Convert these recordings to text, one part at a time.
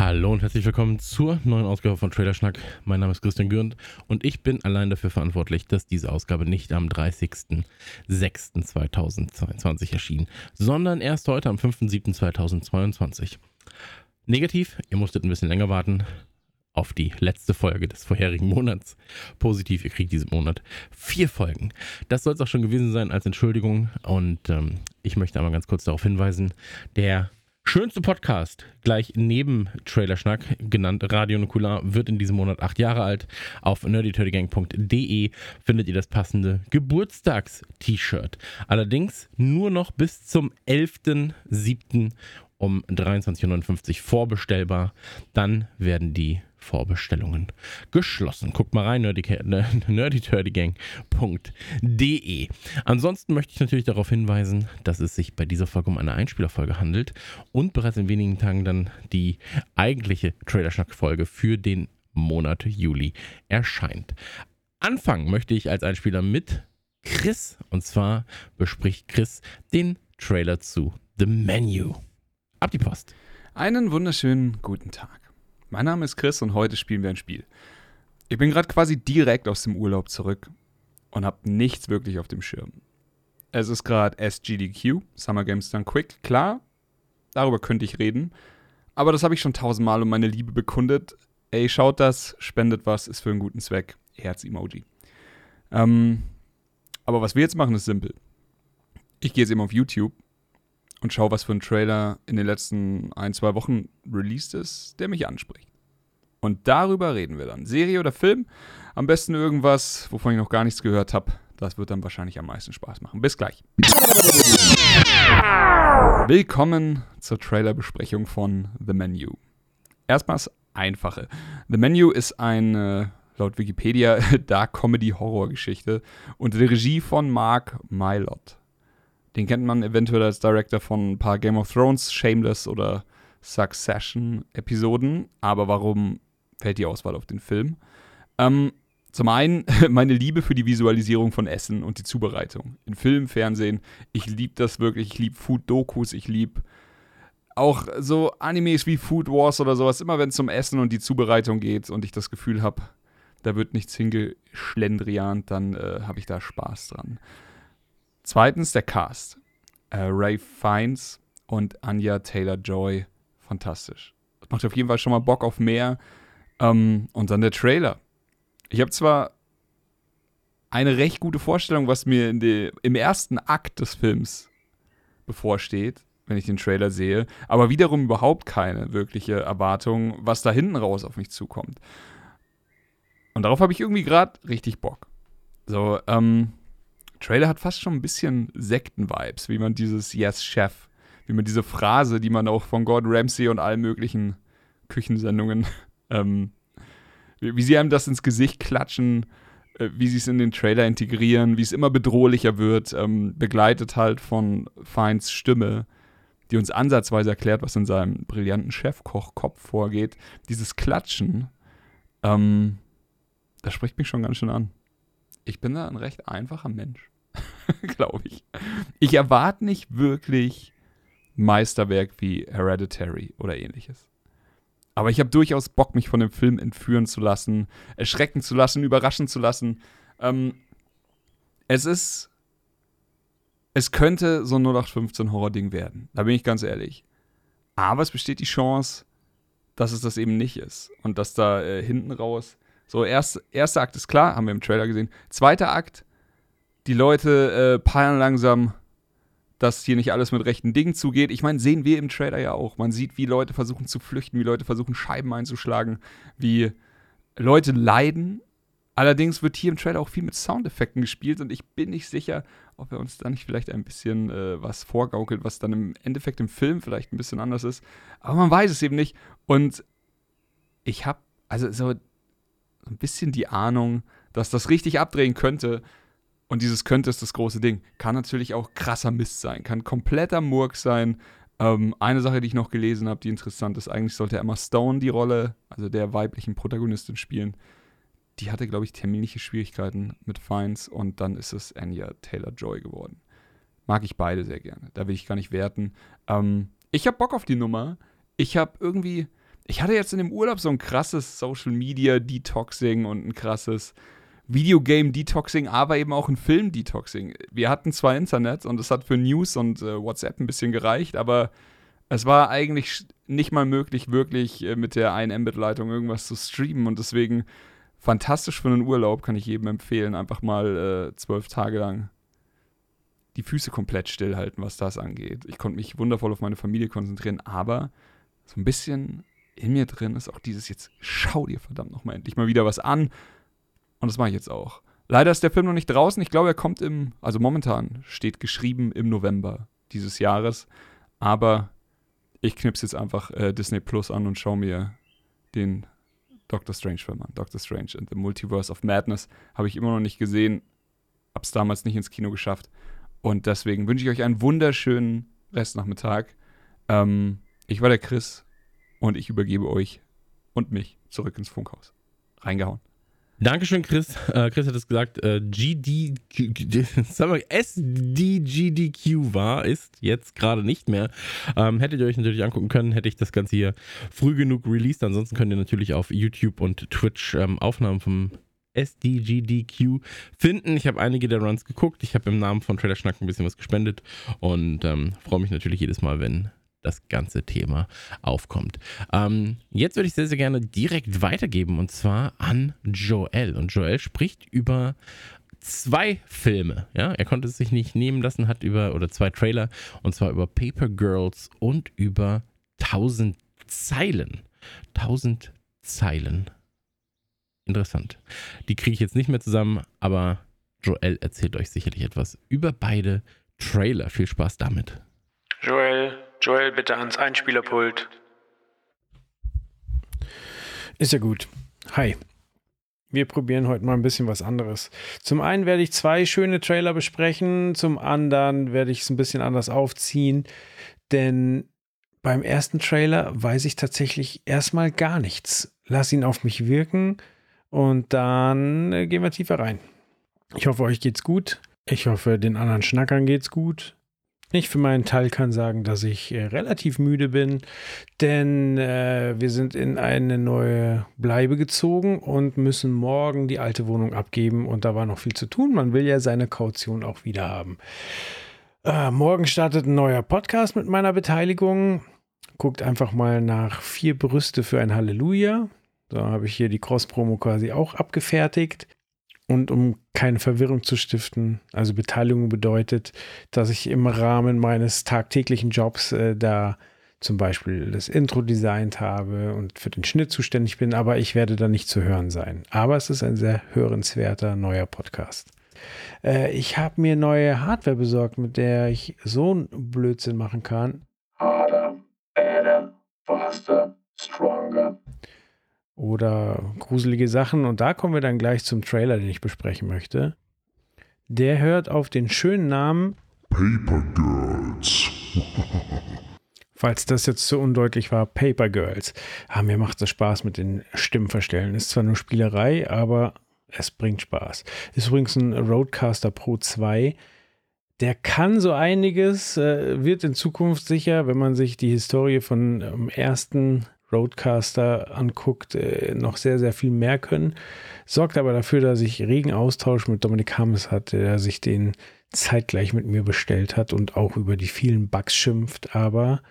Hallo und herzlich willkommen zur neuen Ausgabe von Trailerschnack. Mein Name ist Christian Gürnt und ich bin allein dafür verantwortlich, dass diese Ausgabe nicht am 30.06.2022 erschien, sondern erst heute am 5.07.2022. Negativ, ihr musstet ein bisschen länger warten auf die letzte Folge des vorherigen Monats. Positiv, ihr kriegt diesen Monat vier Folgen. Das soll es auch schon gewesen sein als Entschuldigung und ähm, ich möchte einmal ganz kurz darauf hinweisen, der Schönste Podcast, gleich neben Trailerschnack, genannt Radio Nukular, wird in diesem Monat acht Jahre alt. Auf nerdyturdygang.de findet ihr das passende Geburtstags-T-Shirt. Allerdings nur noch bis zum 11.07. um 23.59 Uhr vorbestellbar. Dann werden die Vorbestellungen geschlossen. Guckt mal rein, nerdyturdygang.de. Ansonsten möchte ich natürlich darauf hinweisen, dass es sich bei dieser Folge um eine Einspielerfolge handelt und bereits in wenigen Tagen dann die eigentliche Trailerschnack-Folge für den Monat Juli erscheint. Anfangen möchte ich als Einspieler mit Chris. Und zwar bespricht Chris den Trailer zu The Menu. Ab die Post. Einen wunderschönen guten Tag. Mein Name ist Chris und heute spielen wir ein Spiel. Ich bin gerade quasi direkt aus dem Urlaub zurück und habe nichts wirklich auf dem Schirm. Es ist gerade SGDQ, Summer Games Done Quick, klar, darüber könnte ich reden, aber das habe ich schon tausendmal um meine Liebe bekundet. Ey, schaut das, spendet was, ist für einen guten Zweck. Herz-Emoji. Ähm, aber was wir jetzt machen, ist simpel. Ich gehe jetzt eben auf YouTube und schaue, was für ein Trailer in den letzten ein, zwei Wochen released ist, der mich anspricht. Und darüber reden wir dann. Serie oder Film? Am besten irgendwas, wovon ich noch gar nichts gehört habe. Das wird dann wahrscheinlich am meisten Spaß machen. Bis gleich. Willkommen zur Trailerbesprechung von The Menu. Erstmal das Einfache. The Menu ist eine, laut Wikipedia, Dark-Comedy-Horror-Geschichte unter der Regie von Mark Mylott. Den kennt man eventuell als Director von ein paar Game of Thrones, Shameless oder Succession-Episoden. Aber warum fällt die Auswahl auf den Film? Ähm, zum einen meine Liebe für die Visualisierung von Essen und die Zubereitung. In Film, Fernsehen, ich liebe das wirklich. Ich liebe Food-Dokus, ich liebe auch so Animes wie Food Wars oder sowas. Immer wenn es um Essen und die Zubereitung geht und ich das Gefühl habe, da wird nichts hingeschlendriant, dann äh, habe ich da Spaß dran. Zweitens der Cast. Äh, Ray Fiennes und Anya Taylor-Joy. Fantastisch. Das macht auf jeden Fall schon mal Bock auf mehr. Ähm, und dann der Trailer. Ich habe zwar eine recht gute Vorstellung, was mir die, im ersten Akt des Films bevorsteht, wenn ich den Trailer sehe, aber wiederum überhaupt keine wirkliche Erwartung, was da hinten raus auf mich zukommt. Und darauf habe ich irgendwie gerade richtig Bock. So, ähm, Trailer hat fast schon ein bisschen Sekten-Vibes, wie man dieses Yes Chef, wie man diese Phrase, die man auch von Gordon Ramsay und allen möglichen Küchensendungen, ähm, wie, wie sie einem das ins Gesicht klatschen, äh, wie sie es in den Trailer integrieren, wie es immer bedrohlicher wird, ähm, begleitet halt von Feins Stimme, die uns ansatzweise erklärt, was in seinem brillanten Chefkochkopf vorgeht. Dieses Klatschen, ähm, das spricht mich schon ganz schön an. Ich bin da ein recht einfacher Mensch. glaube ich. Ich erwarte nicht wirklich Meisterwerk wie Hereditary oder ähnliches. Aber ich habe durchaus Bock, mich von dem Film entführen zu lassen, erschrecken zu lassen, überraschen zu lassen. Ähm, es ist. Es könnte so ein 0815 Horror-Ding werden. Da bin ich ganz ehrlich. Aber es besteht die Chance, dass es das eben nicht ist. Und dass da äh, hinten raus. So, erst, erster Akt ist klar, haben wir im Trailer gesehen. Zweiter Akt die Leute äh, peilen langsam, dass hier nicht alles mit rechten Dingen zugeht. Ich meine, sehen wir im Trailer ja auch. Man sieht, wie Leute versuchen zu flüchten, wie Leute versuchen, Scheiben einzuschlagen, wie Leute leiden. Allerdings wird hier im Trailer auch viel mit Soundeffekten gespielt und ich bin nicht sicher, ob er uns da nicht vielleicht ein bisschen äh, was vorgaukelt, was dann im Endeffekt im Film vielleicht ein bisschen anders ist. Aber man weiß es eben nicht. Und ich habe also so ein bisschen die Ahnung, dass das richtig abdrehen könnte, Und dieses könnte ist das große Ding. Kann natürlich auch krasser Mist sein, kann kompletter Murk sein. Ähm, eine Sache, die ich noch gelesen habe, die interessant ist, eigentlich sollte Emma Stone die Rolle, also der weiblichen Protagonistin spielen. Die hatte, glaube ich, terminliche Schwierigkeiten mit Fines und dann ist es Anya Taylor-Joy geworden. Mag ich beide sehr gerne. Da will ich gar nicht werten. Ähm, ich habe Bock auf die Nummer. Ich habe irgendwie, ich hatte jetzt in dem Urlaub so ein krasses Social Media Detoxing und ein krasses Videogame Detoxing, aber eben auch ein Film Detoxing. Wir hatten zwar Internet und es hat für News und äh, WhatsApp ein bisschen gereicht, aber es war eigentlich nicht mal möglich, wirklich äh, mit der 1 Mbit-Leitung irgendwas zu streamen und deswegen fantastisch für einen Urlaub, kann ich jedem empfehlen, einfach mal äh, zwölf Tage lang die Füße komplett stillhalten, was das angeht. Ich konnte mich wundervoll auf meine Familie konzentrieren, aber so ein bisschen in mir drin ist auch dieses jetzt schau dir verdammt nochmal endlich mal wieder was an und das mache ich jetzt auch. Leider ist der Film noch nicht draußen. Ich glaube, er kommt im, also momentan steht geschrieben im November dieses Jahres. Aber ich knipse jetzt einfach äh, Disney Plus an und schaue mir den Doctor Strange Film an. Doctor Strange and the Multiverse of Madness habe ich immer noch nicht gesehen. Habe es damals nicht ins Kino geschafft. Und deswegen wünsche ich euch einen wunderschönen Restnachmittag. Ähm, ich war der Chris und ich übergebe euch und mich zurück ins Funkhaus. Reingehauen. Dankeschön, Chris. Äh, Chris hat es gesagt, äh, GD, SDGDQ war, ist jetzt gerade nicht mehr. Ähm, hättet ihr euch natürlich angucken können, hätte ich das Ganze hier früh genug released. Ansonsten könnt ihr natürlich auf YouTube und Twitch ähm, Aufnahmen vom SDGDQ finden. Ich habe einige der Runs geguckt. Ich habe im Namen von Trailer Schnack ein bisschen was gespendet und ähm, freue mich natürlich jedes Mal, wenn das ganze Thema aufkommt. Ähm, jetzt würde ich sehr, sehr gerne direkt weitergeben und zwar an Joel. Und Joel spricht über zwei Filme. Ja, er konnte es sich nicht nehmen lassen, hat über, oder zwei Trailer, und zwar über Paper Girls und über 1000 Zeilen. 1000 Zeilen. Interessant. Die kriege ich jetzt nicht mehr zusammen, aber Joel erzählt euch sicherlich etwas über beide Trailer. Viel Spaß damit. Joel, Joel, bitte ans Einspielerpult. Ist ja gut. Hi. Wir probieren heute mal ein bisschen was anderes. Zum einen werde ich zwei schöne Trailer besprechen, zum anderen werde ich es ein bisschen anders aufziehen, denn beim ersten Trailer weiß ich tatsächlich erstmal gar nichts. Lass ihn auf mich wirken und dann äh, gehen wir tiefer rein. Ich hoffe, euch geht's gut. Ich hoffe, den anderen Schnackern geht's gut. Ich für meinen Teil kann sagen, dass ich äh, relativ müde bin, denn äh, wir sind in eine neue Bleibe gezogen und müssen morgen die alte Wohnung abgeben und da war noch viel zu tun. Man will ja seine Kaution auch wieder haben. Äh, morgen startet ein neuer Podcast mit meiner Beteiligung. Guckt einfach mal nach vier Brüste für ein Halleluja. Da habe ich hier die Cross-Promo quasi auch abgefertigt. Und um keine Verwirrung zu stiften, also Beteiligung bedeutet, dass ich im Rahmen meines tagtäglichen Jobs äh, da zum Beispiel das Intro designt habe und für den Schnitt zuständig bin, aber ich werde da nicht zu hören sein. Aber es ist ein sehr hörenswerter neuer Podcast. Äh, ich habe mir neue Hardware besorgt, mit der ich so einen Blödsinn machen kann. Harder, oder gruselige Sachen. Und da kommen wir dann gleich zum Trailer, den ich besprechen möchte. Der hört auf den schönen Namen Paper Girls. Falls das jetzt zu undeutlich war, Paper Girls. Ah, mir macht das Spaß mit den Stimmverstellen. Ist zwar nur Spielerei, aber es bringt Spaß. Ist übrigens ein Roadcaster Pro 2. Der kann so einiges, äh, wird in Zukunft sicher, wenn man sich die Historie von ähm, ersten Roadcaster anguckt, äh, noch sehr, sehr viel mehr können. Sorgt aber dafür, dass ich regen Austausch mit Dominik Hammes hatte, der sich den zeitgleich mit mir bestellt hat und auch über die vielen Bugs schimpft. Aber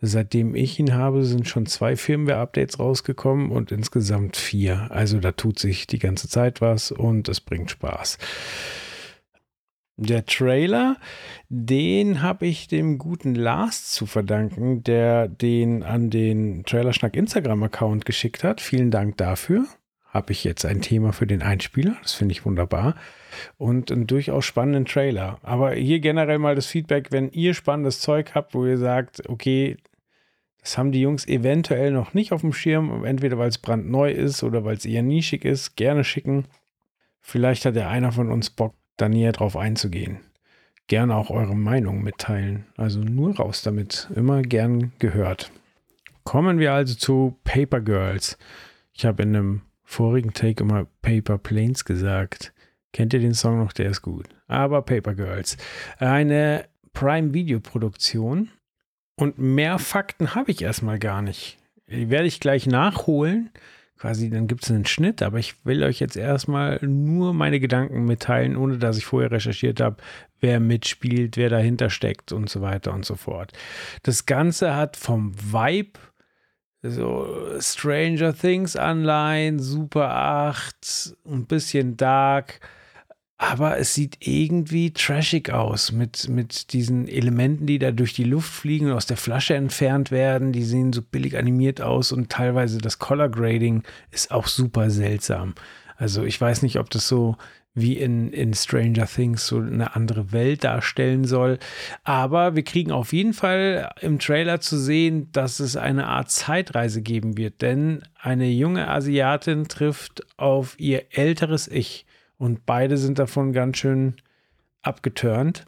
seitdem ich ihn habe, sind schon zwei Firmware-Updates rausgekommen und insgesamt vier. Also da tut sich die ganze Zeit was und es bringt Spaß. Der Trailer, den habe ich dem guten Lars zu verdanken, der den an den Trailerschnack Instagram-Account geschickt hat. Vielen Dank dafür. Habe ich jetzt ein Thema für den Einspieler. Das finde ich wunderbar. Und einen durchaus spannenden Trailer. Aber hier generell mal das Feedback, wenn ihr spannendes Zeug habt, wo ihr sagt, okay, das haben die Jungs eventuell noch nicht auf dem Schirm, entweder weil es brandneu ist oder weil es eher nischig ist, gerne schicken. Vielleicht hat ja einer von uns Bock, da näher drauf einzugehen. Gerne auch eure Meinung mitteilen. Also nur raus damit. Immer gern gehört. Kommen wir also zu Paper Girls. Ich habe in einem vorigen Take immer Paper Planes gesagt. Kennt ihr den Song noch? Der ist gut. Aber Paper Girls. Eine Prime Video Produktion. Und mehr Fakten habe ich erstmal gar nicht. Die werde ich gleich nachholen. Quasi, dann gibt es einen Schnitt, aber ich will euch jetzt erstmal nur meine Gedanken mitteilen, ohne dass ich vorher recherchiert habe, wer mitspielt, wer dahinter steckt und so weiter und so fort. Das Ganze hat vom Vibe so Stranger Things Anleihen, Super 8, ein bisschen Dark aber es sieht irgendwie trashig aus mit, mit diesen Elementen, die da durch die Luft fliegen und aus der Flasche entfernt werden. Die sehen so billig animiert aus und teilweise das Color Grading ist auch super seltsam. Also ich weiß nicht, ob das so wie in, in Stranger Things so eine andere Welt darstellen soll. Aber wir kriegen auf jeden Fall im Trailer zu sehen, dass es eine Art Zeitreise geben wird. Denn eine junge Asiatin trifft auf ihr älteres Ich und beide sind davon ganz schön abgeturnt.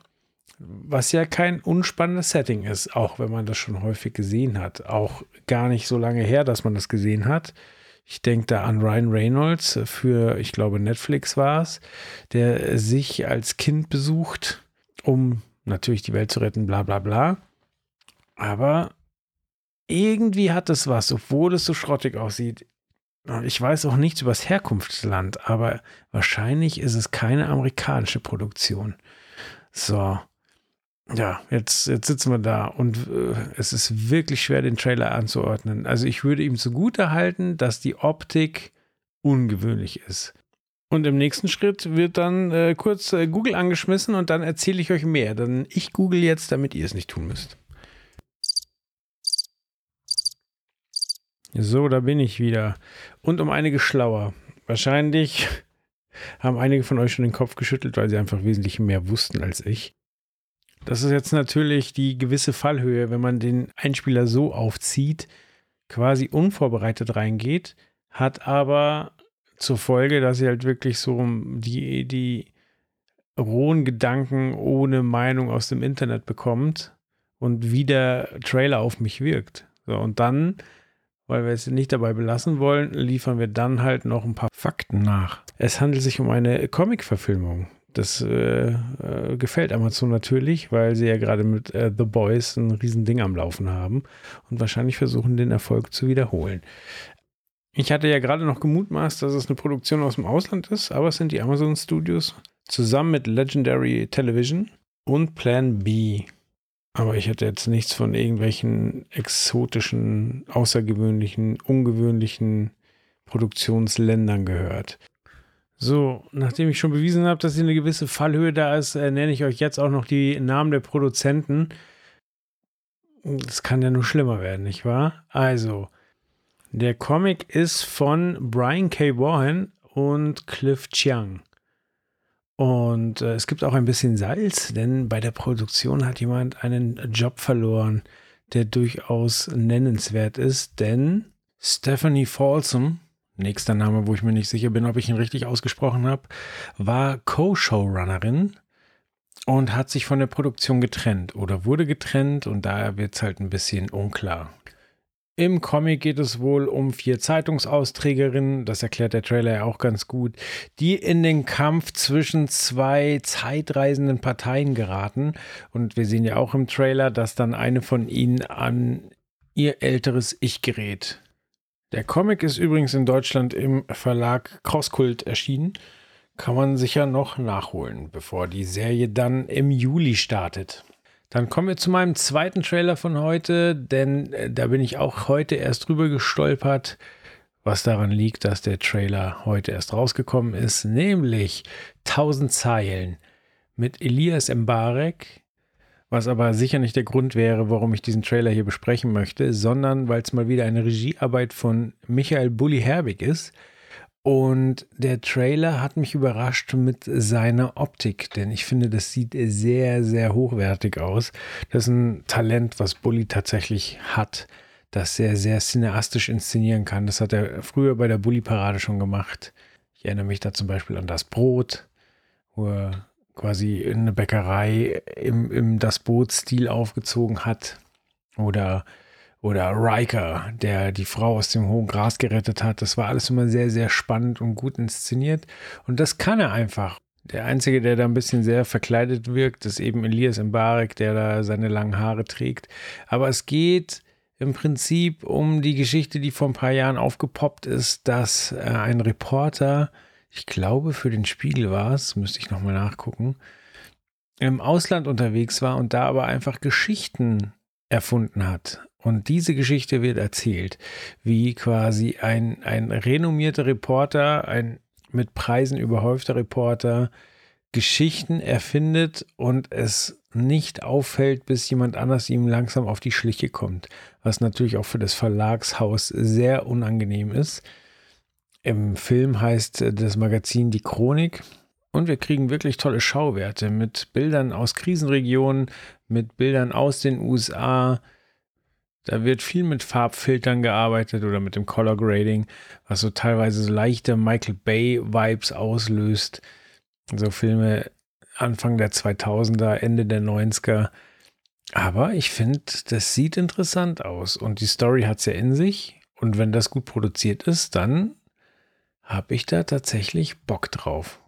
Was ja kein unspannendes Setting ist, auch wenn man das schon häufig gesehen hat. Auch gar nicht so lange her, dass man das gesehen hat. Ich denke da an Ryan Reynolds für, ich glaube, Netflix war es, der sich als Kind besucht, um natürlich die Welt zu retten, bla bla bla. Aber irgendwie hat es was, obwohl es so schrottig aussieht. Ich weiß auch nichts über das Herkunftsland, aber wahrscheinlich ist es keine amerikanische Produktion. So. Ja, jetzt, jetzt sitzen wir da und äh, es ist wirklich schwer, den Trailer anzuordnen. Also ich würde ihm zugute halten, dass die Optik ungewöhnlich ist. Und im nächsten Schritt wird dann äh, kurz äh, Google angeschmissen und dann erzähle ich euch mehr. Dann ich google jetzt, damit ihr es nicht tun müsst. So, da bin ich wieder. Und um einiges schlauer. Wahrscheinlich haben einige von euch schon den Kopf geschüttelt, weil sie einfach wesentlich mehr wussten als ich. Das ist jetzt natürlich die gewisse Fallhöhe, wenn man den Einspieler so aufzieht, quasi unvorbereitet reingeht, hat aber zur Folge, dass ihr halt wirklich so die, die rohen Gedanken ohne Meinung aus dem Internet bekommt und wie der Trailer auf mich wirkt. So, und dann weil wir es nicht dabei belassen wollen, liefern wir dann halt noch ein paar Fakten nach. Es handelt sich um eine Comic-Verfilmung. Das äh, äh, gefällt Amazon natürlich, weil sie ja gerade mit äh, The Boys ein Riesending am Laufen haben und wahrscheinlich versuchen, den Erfolg zu wiederholen. Ich hatte ja gerade noch gemutmaßt, dass es eine Produktion aus dem Ausland ist, aber es sind die Amazon Studios zusammen mit Legendary Television und Plan B. Aber ich hätte jetzt nichts von irgendwelchen exotischen, außergewöhnlichen, ungewöhnlichen Produktionsländern gehört. So, nachdem ich schon bewiesen habe, dass hier eine gewisse Fallhöhe da ist, äh, nenne ich euch jetzt auch noch die Namen der Produzenten. Das kann ja nur schlimmer werden, nicht wahr? Also, der Comic ist von Brian K. Warren und Cliff Chiang. Und äh, es gibt auch ein bisschen Salz, denn bei der Produktion hat jemand einen Job verloren, der durchaus nennenswert ist, denn Stephanie Folsom, nächster Name, wo ich mir nicht sicher bin, ob ich ihn richtig ausgesprochen habe, war Co-Showrunnerin und hat sich von der Produktion getrennt oder wurde getrennt und daher wird es halt ein bisschen unklar. Im Comic geht es wohl um vier Zeitungsausträgerinnen, das erklärt der Trailer ja auch ganz gut, die in den Kampf zwischen zwei zeitreisenden Parteien geraten. Und wir sehen ja auch im Trailer, dass dann eine von ihnen an ihr älteres Ich gerät. Der Comic ist übrigens in Deutschland im Verlag Crosskult erschienen. Kann man sicher noch nachholen, bevor die Serie dann im Juli startet. Dann kommen wir zu meinem zweiten Trailer von heute, denn äh, da bin ich auch heute erst drüber gestolpert, was daran liegt, dass der Trailer heute erst rausgekommen ist, nämlich 1000 Zeilen mit Elias Mbarek, was aber sicher nicht der Grund wäre, warum ich diesen Trailer hier besprechen möchte, sondern weil es mal wieder eine Regiearbeit von Michael Bulli Herbig ist und der Trailer hat mich überrascht mit seiner Optik, denn ich finde, das sieht sehr, sehr hochwertig aus. Das ist ein Talent, was Bully tatsächlich hat, das sehr, sehr cineastisch inszenieren kann. Das hat er früher bei der Bully-Parade schon gemacht. Ich erinnere mich da zum Beispiel an das Brot, wo er quasi eine Bäckerei im, im Das Boot-Stil aufgezogen hat. Oder, oder Riker, der die Frau aus dem hohen Gras gerettet hat. Das war alles immer sehr, sehr spannend und gut inszeniert. Und das kann er einfach. Der Einzige, der da ein bisschen sehr verkleidet wirkt, ist eben Elias Mbarek, der da seine langen Haare trägt. Aber es geht im Prinzip um die Geschichte, die vor ein paar Jahren aufgepoppt ist, dass äh, ein Reporter, ich glaube für den Spiegel war es, müsste ich nochmal nachgucken, im Ausland unterwegs war und da aber einfach Geschichten erfunden hat. Und diese Geschichte wird erzählt, wie quasi ein, ein renommierter Reporter, ein mit Preisen überhäufter Reporter Geschichten erfindet und es nicht auffällt, bis jemand anders ihm langsam auf die Schliche kommt. Was natürlich auch für das Verlagshaus sehr unangenehm ist. Im Film heißt das Magazin Die Chronik und wir kriegen wirklich tolle Schauwerte mit Bildern aus Krisenregionen, mit Bildern aus den USA, da wird viel mit Farbfiltern gearbeitet oder mit dem Color Grading, was so teilweise so leichte Michael Bay Vibes auslöst. So Filme Anfang der 2000er, Ende der 90er. Aber ich finde, das sieht interessant aus und die Story hat es ja in sich. Und wenn das gut produziert ist, dann habe ich da tatsächlich Bock drauf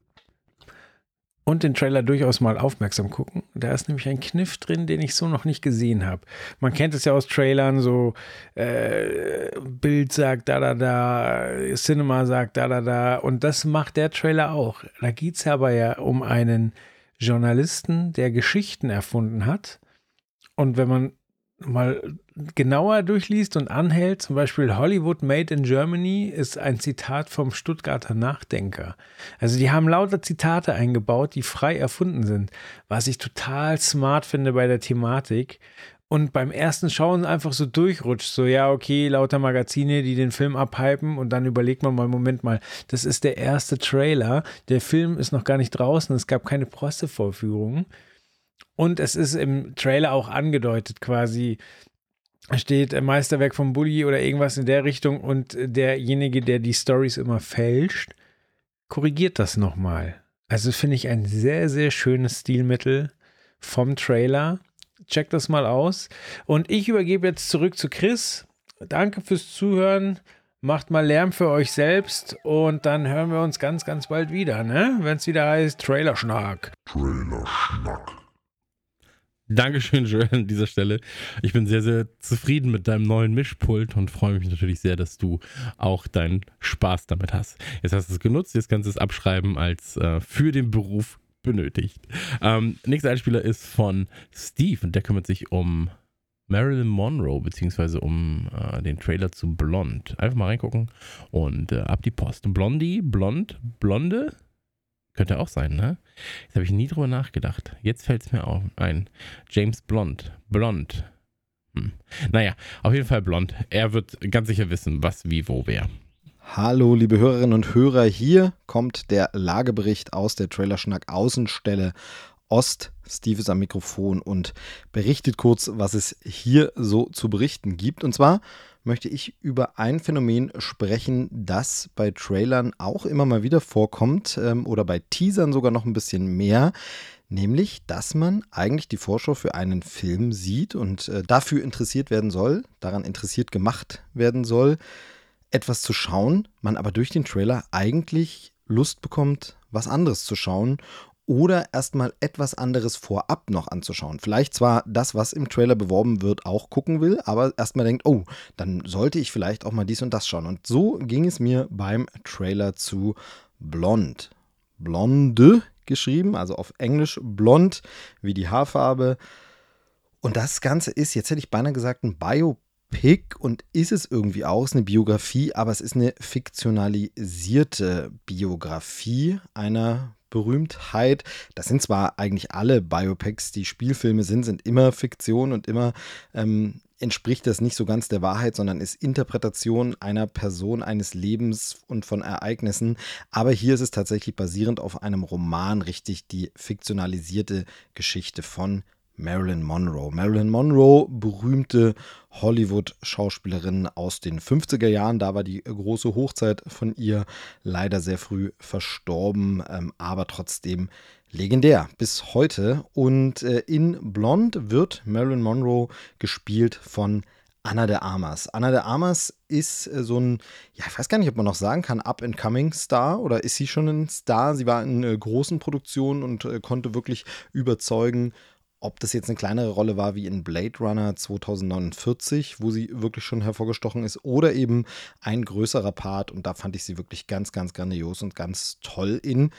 und den Trailer durchaus mal aufmerksam gucken. Da ist nämlich ein Kniff drin, den ich so noch nicht gesehen habe. Man kennt es ja aus Trailern, so äh, Bild sagt da, da, da, Cinema sagt da, da, da. Und das macht der Trailer auch. Da geht es aber ja um einen Journalisten, der Geschichten erfunden hat. Und wenn man mal genauer durchliest und anhält, zum Beispiel Hollywood Made in Germany ist ein Zitat vom Stuttgarter Nachdenker. Also die haben lauter Zitate eingebaut, die frei erfunden sind, was ich total smart finde bei der Thematik. Und beim ersten Schauen einfach so durchrutscht, so ja, okay, lauter Magazine, die den Film abhypen und dann überlegt man mal, Moment mal, das ist der erste Trailer, der Film ist noch gar nicht draußen, es gab keine Pressevorführung. Und es ist im Trailer auch angedeutet quasi, steht ein Meisterwerk vom Bully oder irgendwas in der Richtung und derjenige, der die Stories immer fälscht, korrigiert das nochmal. Also finde ich ein sehr, sehr schönes Stilmittel vom Trailer. Checkt das mal aus. Und ich übergebe jetzt zurück zu Chris. Danke fürs Zuhören. Macht mal Lärm für euch selbst und dann hören wir uns ganz, ganz bald wieder, ne? Wenn es wieder heißt Trailerschnack. Trailerschnack. Dankeschön, Joel, an dieser Stelle. Ich bin sehr, sehr zufrieden mit deinem neuen Mischpult und freue mich natürlich sehr, dass du auch deinen Spaß damit hast. Jetzt hast du es genutzt, jetzt kannst du es abschreiben als äh, für den Beruf benötigt. Ähm, nächster Einspieler ist von Steve und der kümmert sich um Marilyn Monroe, beziehungsweise um äh, den Trailer zu Blond. Einfach mal reingucken und äh, ab die Post. Blondie, Blond, Blonde, könnte auch sein, ne? Jetzt habe ich nie drüber nachgedacht. Jetzt fällt es mir auch ein. James Blond. Blond. Hm. Naja, auf jeden Fall blond. Er wird ganz sicher wissen, was, wie, wo, wer. Hallo, liebe Hörerinnen und Hörer. Hier kommt der Lagebericht aus der Trailerschnack Außenstelle Ost. Steve ist am Mikrofon und berichtet kurz, was es hier so zu berichten gibt. Und zwar möchte ich über ein Phänomen sprechen, das bei Trailern auch immer mal wieder vorkommt ähm, oder bei Teasern sogar noch ein bisschen mehr. Nämlich, dass man eigentlich die Vorschau für einen Film sieht und äh, dafür interessiert werden soll, daran interessiert gemacht werden soll, etwas zu schauen, man aber durch den Trailer eigentlich Lust bekommt, was anderes zu schauen oder erstmal etwas anderes vorab noch anzuschauen. Vielleicht zwar das, was im Trailer beworben wird, auch gucken will, aber erstmal denkt, oh, dann sollte ich vielleicht auch mal dies und das schauen. Und so ging es mir beim Trailer zu Blond. Blonde geschrieben, also auf Englisch blond wie die Haarfarbe. Und das Ganze ist, jetzt hätte ich beinahe gesagt, ein Biopic und ist es irgendwie auch, ist eine Biografie, aber es ist eine fiktionalisierte Biografie einer Berühmtheit. Das sind zwar eigentlich alle Biopics, die Spielfilme sind, sind immer Fiktion und immer ähm, entspricht das nicht so ganz der Wahrheit, sondern ist Interpretation einer Person, eines Lebens und von Ereignissen. Aber hier ist es tatsächlich basierend auf einem Roman richtig die fiktionalisierte Geschichte von Marilyn Monroe. Marilyn Monroe, berühmte Hollywood-Schauspielerin aus den 50er Jahren. Da war die große Hochzeit von ihr leider sehr früh verstorben, ähm, aber trotzdem legendär bis heute. Und äh, in Blond wird Marilyn Monroe gespielt von Anna de Armas. Anna de Armas ist äh, so ein, ja, ich weiß gar nicht, ob man noch sagen kann, Up-and-Coming-Star oder ist sie schon ein Star? Sie war in äh, großen Produktionen und konnte wirklich überzeugen. Ob das jetzt eine kleinere Rolle war wie in Blade Runner 2049, wo sie wirklich schon hervorgestochen ist, oder eben ein größerer Part. Und da fand ich sie wirklich ganz, ganz grandios und ganz toll in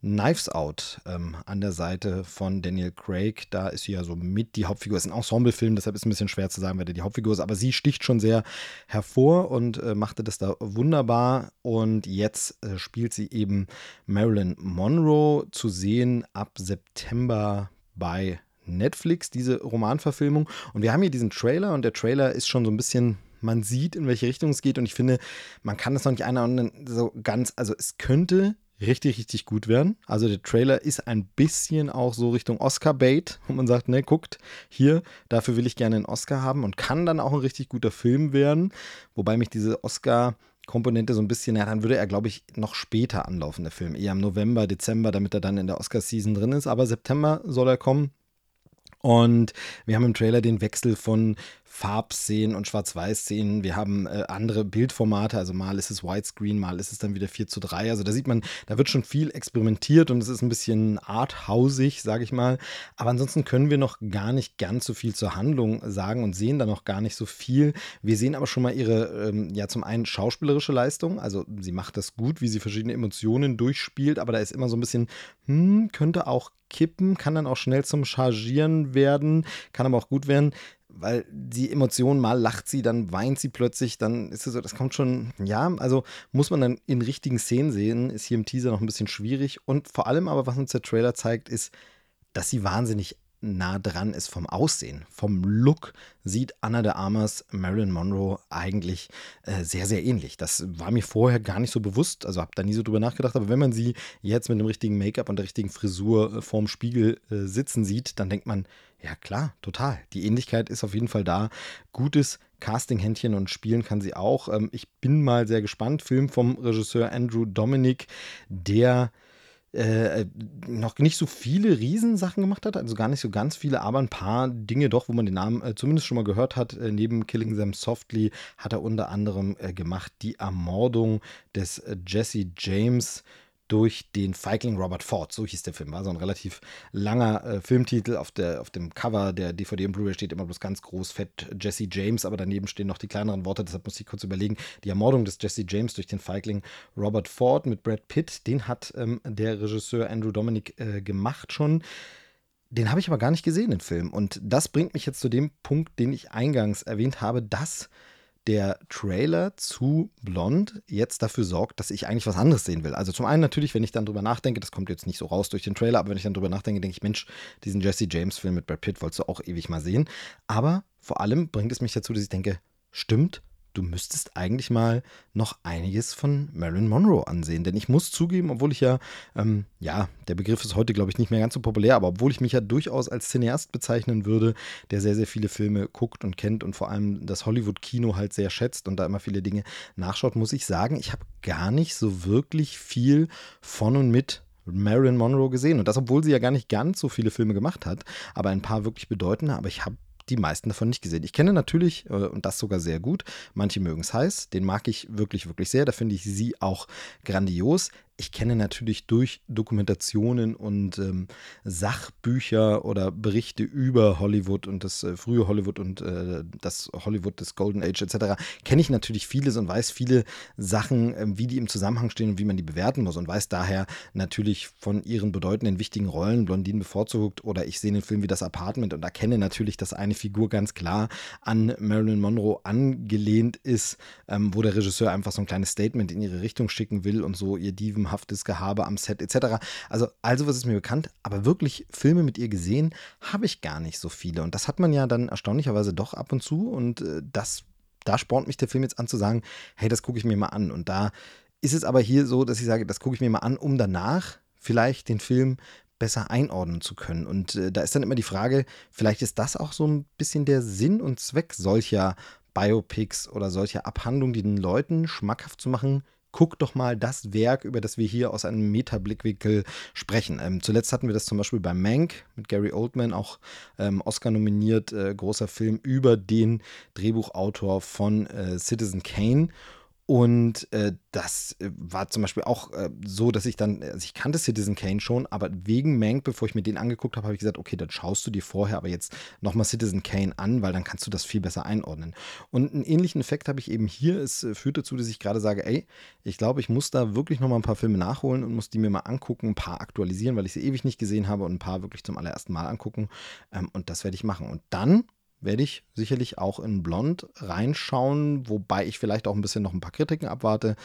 Knives Out ähm, an der Seite von Daniel Craig. Da ist sie ja so mit die Hauptfigur. Es ist ein Ensemblefilm, deshalb ist es ein bisschen schwer zu sagen, wer die Hauptfigur ist. Aber sie sticht schon sehr hervor und äh, machte das da wunderbar. Und jetzt äh, spielt sie eben Marilyn Monroe zu sehen ab September bei Netflix, diese Romanverfilmung. Und wir haben hier diesen Trailer und der Trailer ist schon so ein bisschen man sieht, in welche Richtung es geht. Und ich finde, man kann das noch nicht einordnen, so ganz, also es könnte richtig, richtig gut werden. Also der Trailer ist ein bisschen auch so Richtung Oscar-Bait, wo man sagt, ne, guckt, hier, dafür will ich gerne einen Oscar haben und kann dann auch ein richtig guter Film werden. Wobei mich diese Oscar- Komponente so ein bisschen, ja, dann würde er, glaube ich, noch später anlaufen, der Film. Eher im November, Dezember, damit er dann in der Oscar-Season drin ist. Aber September soll er kommen. Und wir haben im Trailer den Wechsel von Farbszenen und Schwarz-Weiß-Szenen. Wir haben äh, andere Bildformate, also mal ist es Widescreen, mal ist es dann wieder 4 zu 3. Also da sieht man, da wird schon viel experimentiert und es ist ein bisschen arthausig, sage ich mal. Aber ansonsten können wir noch gar nicht ganz so viel zur Handlung sagen und sehen da noch gar nicht so viel. Wir sehen aber schon mal ihre, ähm, ja, zum einen schauspielerische Leistung. Also sie macht das gut, wie sie verschiedene Emotionen durchspielt, aber da ist immer so ein bisschen, hm, könnte auch kippen, kann dann auch schnell zum Chargieren werden, kann aber auch gut werden weil die Emotionen mal lacht sie, dann weint sie plötzlich, dann ist es so, das kommt schon, ja, also muss man dann in richtigen Szenen sehen, ist hier im Teaser noch ein bisschen schwierig. Und vor allem aber, was uns der Trailer zeigt, ist, dass sie wahnsinnig nah dran ist vom Aussehen. Vom Look sieht Anna de Armas Marilyn Monroe eigentlich äh, sehr, sehr ähnlich. Das war mir vorher gar nicht so bewusst, also habe da nie so drüber nachgedacht, aber wenn man sie jetzt mit dem richtigen Make-up und der richtigen Frisur äh, vorm Spiegel äh, sitzen sieht, dann denkt man, ja klar, total. Die Ähnlichkeit ist auf jeden Fall da. Gutes Casting-Händchen und spielen kann sie auch. Ähm, ich bin mal sehr gespannt. Film vom Regisseur Andrew Dominic, der äh, noch nicht so viele Riesensachen gemacht hat, also gar nicht so ganz viele, aber ein paar Dinge doch, wo man den Namen äh, zumindest schon mal gehört hat. Äh, neben Killing Them Softly hat er unter anderem äh, gemacht die Ermordung des äh, Jesse James durch den Feigling Robert Ford. So hieß der Film. War so ein relativ langer äh, Filmtitel. Auf, der, auf dem Cover der DVD und Blu-ray steht immer bloß ganz groß fett Jesse James, aber daneben stehen noch die kleineren Worte. Deshalb muss ich kurz überlegen. Die Ermordung des Jesse James durch den Feigling Robert Ford mit Brad Pitt, den hat ähm, der Regisseur Andrew Dominic äh, gemacht schon. Den habe ich aber gar nicht gesehen, den Film. Und das bringt mich jetzt zu dem Punkt, den ich eingangs erwähnt habe, dass der Trailer zu Blond jetzt dafür sorgt, dass ich eigentlich was anderes sehen will. Also zum einen natürlich, wenn ich dann drüber nachdenke, das kommt jetzt nicht so raus durch den Trailer, aber wenn ich dann drüber nachdenke, denke ich, Mensch, diesen Jesse James Film mit Brad Pitt wolltest du auch ewig mal sehen. Aber vor allem bringt es mich dazu, dass ich denke, stimmt, du müsstest eigentlich mal noch einiges von Marilyn Monroe ansehen. Denn ich muss zugeben, obwohl ich ja, ähm, ja, der Begriff ist heute, glaube ich, nicht mehr ganz so populär, aber obwohl ich mich ja durchaus als Cineast bezeichnen würde, der sehr, sehr viele Filme guckt und kennt und vor allem das Hollywood-Kino halt sehr schätzt und da immer viele Dinge nachschaut, muss ich sagen, ich habe gar nicht so wirklich viel von und mit Marilyn Monroe gesehen. Und das, obwohl sie ja gar nicht ganz so viele Filme gemacht hat, aber ein paar wirklich bedeutende. Aber ich habe die meisten davon nicht gesehen. Ich kenne natürlich, äh, und das sogar sehr gut, manche mögen es heiß, den mag ich wirklich, wirklich sehr. Da finde ich sie auch grandios ich kenne natürlich durch Dokumentationen und ähm, Sachbücher oder Berichte über Hollywood und das äh, frühe Hollywood und äh, das Hollywood des Golden Age etc. kenne ich natürlich vieles und weiß viele Sachen, äh, wie die im Zusammenhang stehen und wie man die bewerten muss und weiß daher natürlich von ihren bedeutenden wichtigen Rollen Blondinen bevorzugt oder ich sehe den Film wie das Apartment und erkenne natürlich, dass eine Figur ganz klar an Marilyn Monroe angelehnt ist, ähm, wo der Regisseur einfach so ein kleines Statement in ihre Richtung schicken will und so ihr Diven heldenhaftes Gehabe am Set etc. Also, also was ist mir bekannt, aber wirklich Filme mit ihr gesehen habe ich gar nicht so viele. Und das hat man ja dann erstaunlicherweise doch ab und zu. Und äh, das, da spornt mich der Film jetzt an zu sagen, hey, das gucke ich mir mal an. Und da ist es aber hier so, dass ich sage, das gucke ich mir mal an, um danach vielleicht den Film besser einordnen zu können. Und äh, da ist dann immer die Frage, vielleicht ist das auch so ein bisschen der Sinn und Zweck solcher Biopics oder solcher Abhandlungen, die den Leuten schmackhaft zu machen, guck doch mal das Werk, über das wir hier aus einem Metablickwinkel sprechen. Ähm, zuletzt hatten wir das zum Beispiel bei Mank mit Gary Oldman, auch ähm, Oscar nominiert, äh, großer Film über den Drehbuchautor von äh, Citizen Kane. Und äh, das äh, war zum Beispiel auch äh, so, dass ich dann, also ich kannte Citizen Kane schon, aber wegen Mank, bevor ich mir den angeguckt habe, habe ich gesagt, okay, dann schaust du dir vorher aber jetzt nochmal Citizen Kane an, weil dann kannst du das viel besser einordnen. Und einen ähnlichen Effekt habe ich eben hier. Es äh, führt dazu, dass ich gerade sage, ey, ich glaube, ich muss da wirklich nochmal ein paar Filme nachholen und muss die mir mal angucken, ein paar aktualisieren, weil ich sie ewig nicht gesehen habe und ein paar wirklich zum allerersten Mal angucken. Ähm, und das werde ich machen. Und dann werde ich sicherlich auch in Blond reinschauen, wobei ich vielleicht auch ein bisschen noch ein paar Kritiken abwarte.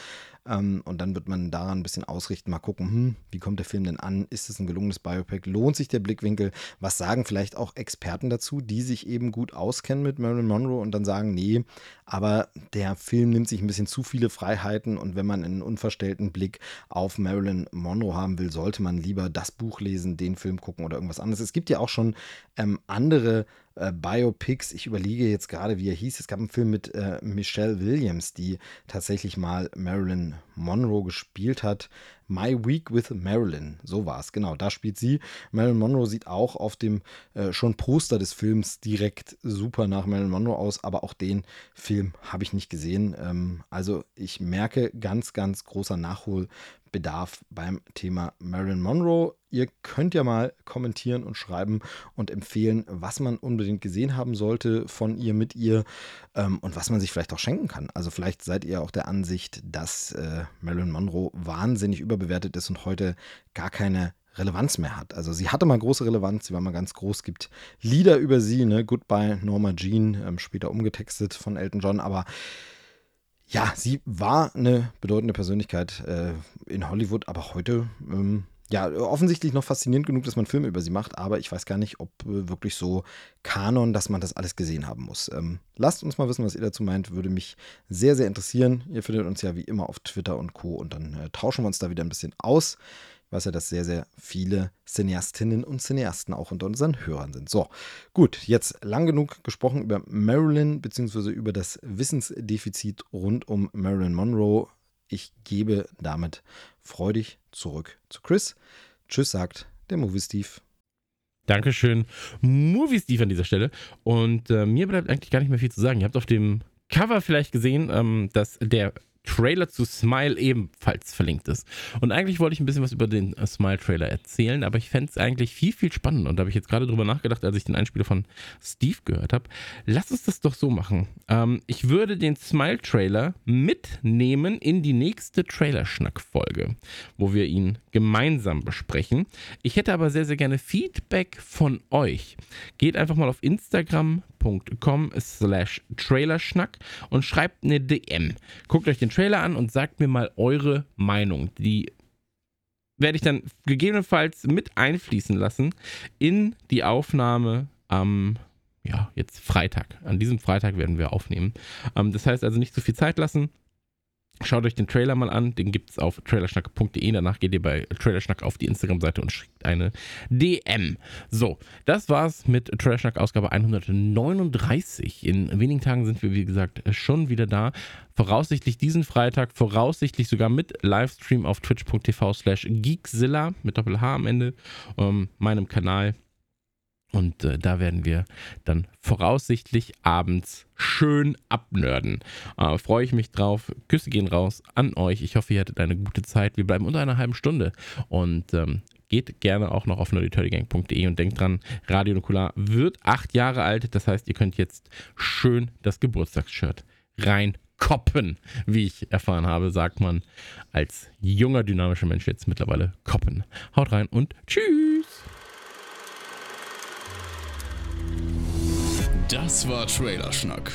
Ähm, und dann wird man daran ein bisschen ausrichten, mal gucken, hm, wie kommt der Film denn an? Ist es ein gelungenes Biopic? Lohnt sich der Blickwinkel? Was sagen vielleicht auch Experten dazu, die sich eben gut auskennen mit Marilyn Monroe und dann sagen, nee, aber der Film nimmt sich ein bisschen zu viele Freiheiten und wenn man einen unverstellten Blick auf Marilyn Monroe haben will, sollte man lieber das Buch lesen, den Film gucken oder irgendwas anderes. Es gibt ja auch schon ähm, andere äh, Biopics. Ich überlege jetzt gerade, wie er hieß. Es gab einen Film mit äh, Michelle Williams, die tatsächlich mal Marilyn Monroe gespielt hat. My Week with Marilyn, so war es, genau, da spielt sie. Marilyn Monroe sieht auch auf dem äh, schon Poster des Films direkt super nach Marilyn Monroe aus, aber auch den Film habe ich nicht gesehen. Ähm, also ich merke ganz, ganz großer Nachholbedarf beim Thema Marilyn Monroe. Ihr könnt ja mal kommentieren und schreiben und empfehlen, was man unbedingt gesehen haben sollte von ihr, mit ihr ähm, und was man sich vielleicht auch schenken kann. Also vielleicht seid ihr auch der Ansicht, dass äh, Marilyn Monroe wahnsinnig überbewertet ist und heute gar keine Relevanz mehr hat. Also sie hatte mal große Relevanz, sie war mal ganz groß, gibt Lieder über sie, ne? Goodbye Norma Jean, ähm, später umgetextet von Elton John, aber ja, sie war eine bedeutende Persönlichkeit äh, in Hollywood, aber heute ähm, ja, offensichtlich noch faszinierend genug, dass man Filme über sie macht, aber ich weiß gar nicht, ob äh, wirklich so Kanon, dass man das alles gesehen haben muss. Ähm, lasst uns mal wissen, was ihr dazu meint, würde mich sehr, sehr interessieren. Ihr findet uns ja wie immer auf Twitter und Co. und dann äh, tauschen wir uns da wieder ein bisschen aus. Ich weiß ja, dass sehr, sehr viele Cineastinnen und Cineasten auch unter unseren Hörern sind. So, gut, jetzt lang genug gesprochen über Marilyn beziehungsweise über das Wissensdefizit rund um Marilyn Monroe. Ich gebe damit freudig zurück zu Chris. Tschüss, sagt der Movie Steve. Dankeschön, Movie Steve an dieser Stelle. Und äh, mir bleibt eigentlich gar nicht mehr viel zu sagen. Ihr habt auf dem Cover vielleicht gesehen, ähm, dass der Trailer zu Smile ebenfalls verlinkt ist. Und eigentlich wollte ich ein bisschen was über den äh, Smile-Trailer erzählen, aber ich fände es eigentlich viel, viel spannender. Und da habe ich jetzt gerade drüber nachgedacht, als ich den Einspieler von Steve gehört habe. Lass uns das doch so machen. Ähm, ich würde den Smile-Trailer mitnehmen in die nächste Trailerschnack-Folge, wo wir ihn gemeinsam besprechen. Ich hätte aber sehr, sehr gerne Feedback von euch. Geht einfach mal auf instagram.com slash trailerschnack und schreibt eine DM. Guckt euch den Trailer an und sagt mir mal eure Meinung. Die werde ich dann gegebenenfalls mit einfließen lassen in die Aufnahme am, ja, jetzt Freitag. An diesem Freitag werden wir aufnehmen. Ähm, das heißt also nicht zu viel Zeit lassen. Schaut euch den Trailer mal an, den gibt es auf trailerschnack.de. Danach geht ihr bei Trailerschnack auf die Instagram-Seite und schickt eine DM. So, das war's mit Trailerschnack Ausgabe 139. In wenigen Tagen sind wir, wie gesagt, schon wieder da. Voraussichtlich diesen Freitag, voraussichtlich sogar mit Livestream auf twitch.tv slash geekzilla mit Doppel-H am Ende, ähm, meinem Kanal. Und äh, da werden wir dann voraussichtlich abends schön abnörden. Äh, Freue ich mich drauf. Küsse gehen raus an euch. Ich hoffe, ihr hattet eine gute Zeit. Wir bleiben unter einer halben Stunde. Und ähm, geht gerne auch noch auf nerdyturdygang.de und denkt dran, Radio Nukular wird acht Jahre alt. Das heißt, ihr könnt jetzt schön das Geburtstagsshirt reinkoppen. Wie ich erfahren habe, sagt man als junger, dynamischer Mensch jetzt mittlerweile koppen. Haut rein und tschüss. Das war Trailerschnack.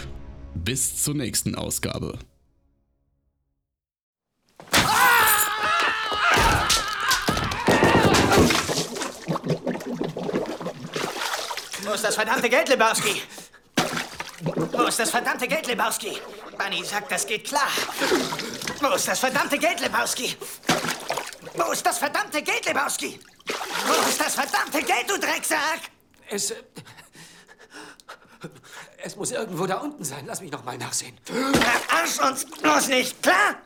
Bis zur nächsten Ausgabe. Wo ist das verdammte Geld, Lebowski? Wo ist das verdammte Geld, Lebowski? Bunny sagt, das geht klar. Wo ist das verdammte Geld, Lebowski? Wo ist das verdammte Geld, Lebowski? Wo ist das verdammte Geld, du Drecksack? Es. Es muss irgendwo da unten sein. Lass mich noch mal nachsehen. Arsch uns bloß nicht, klar?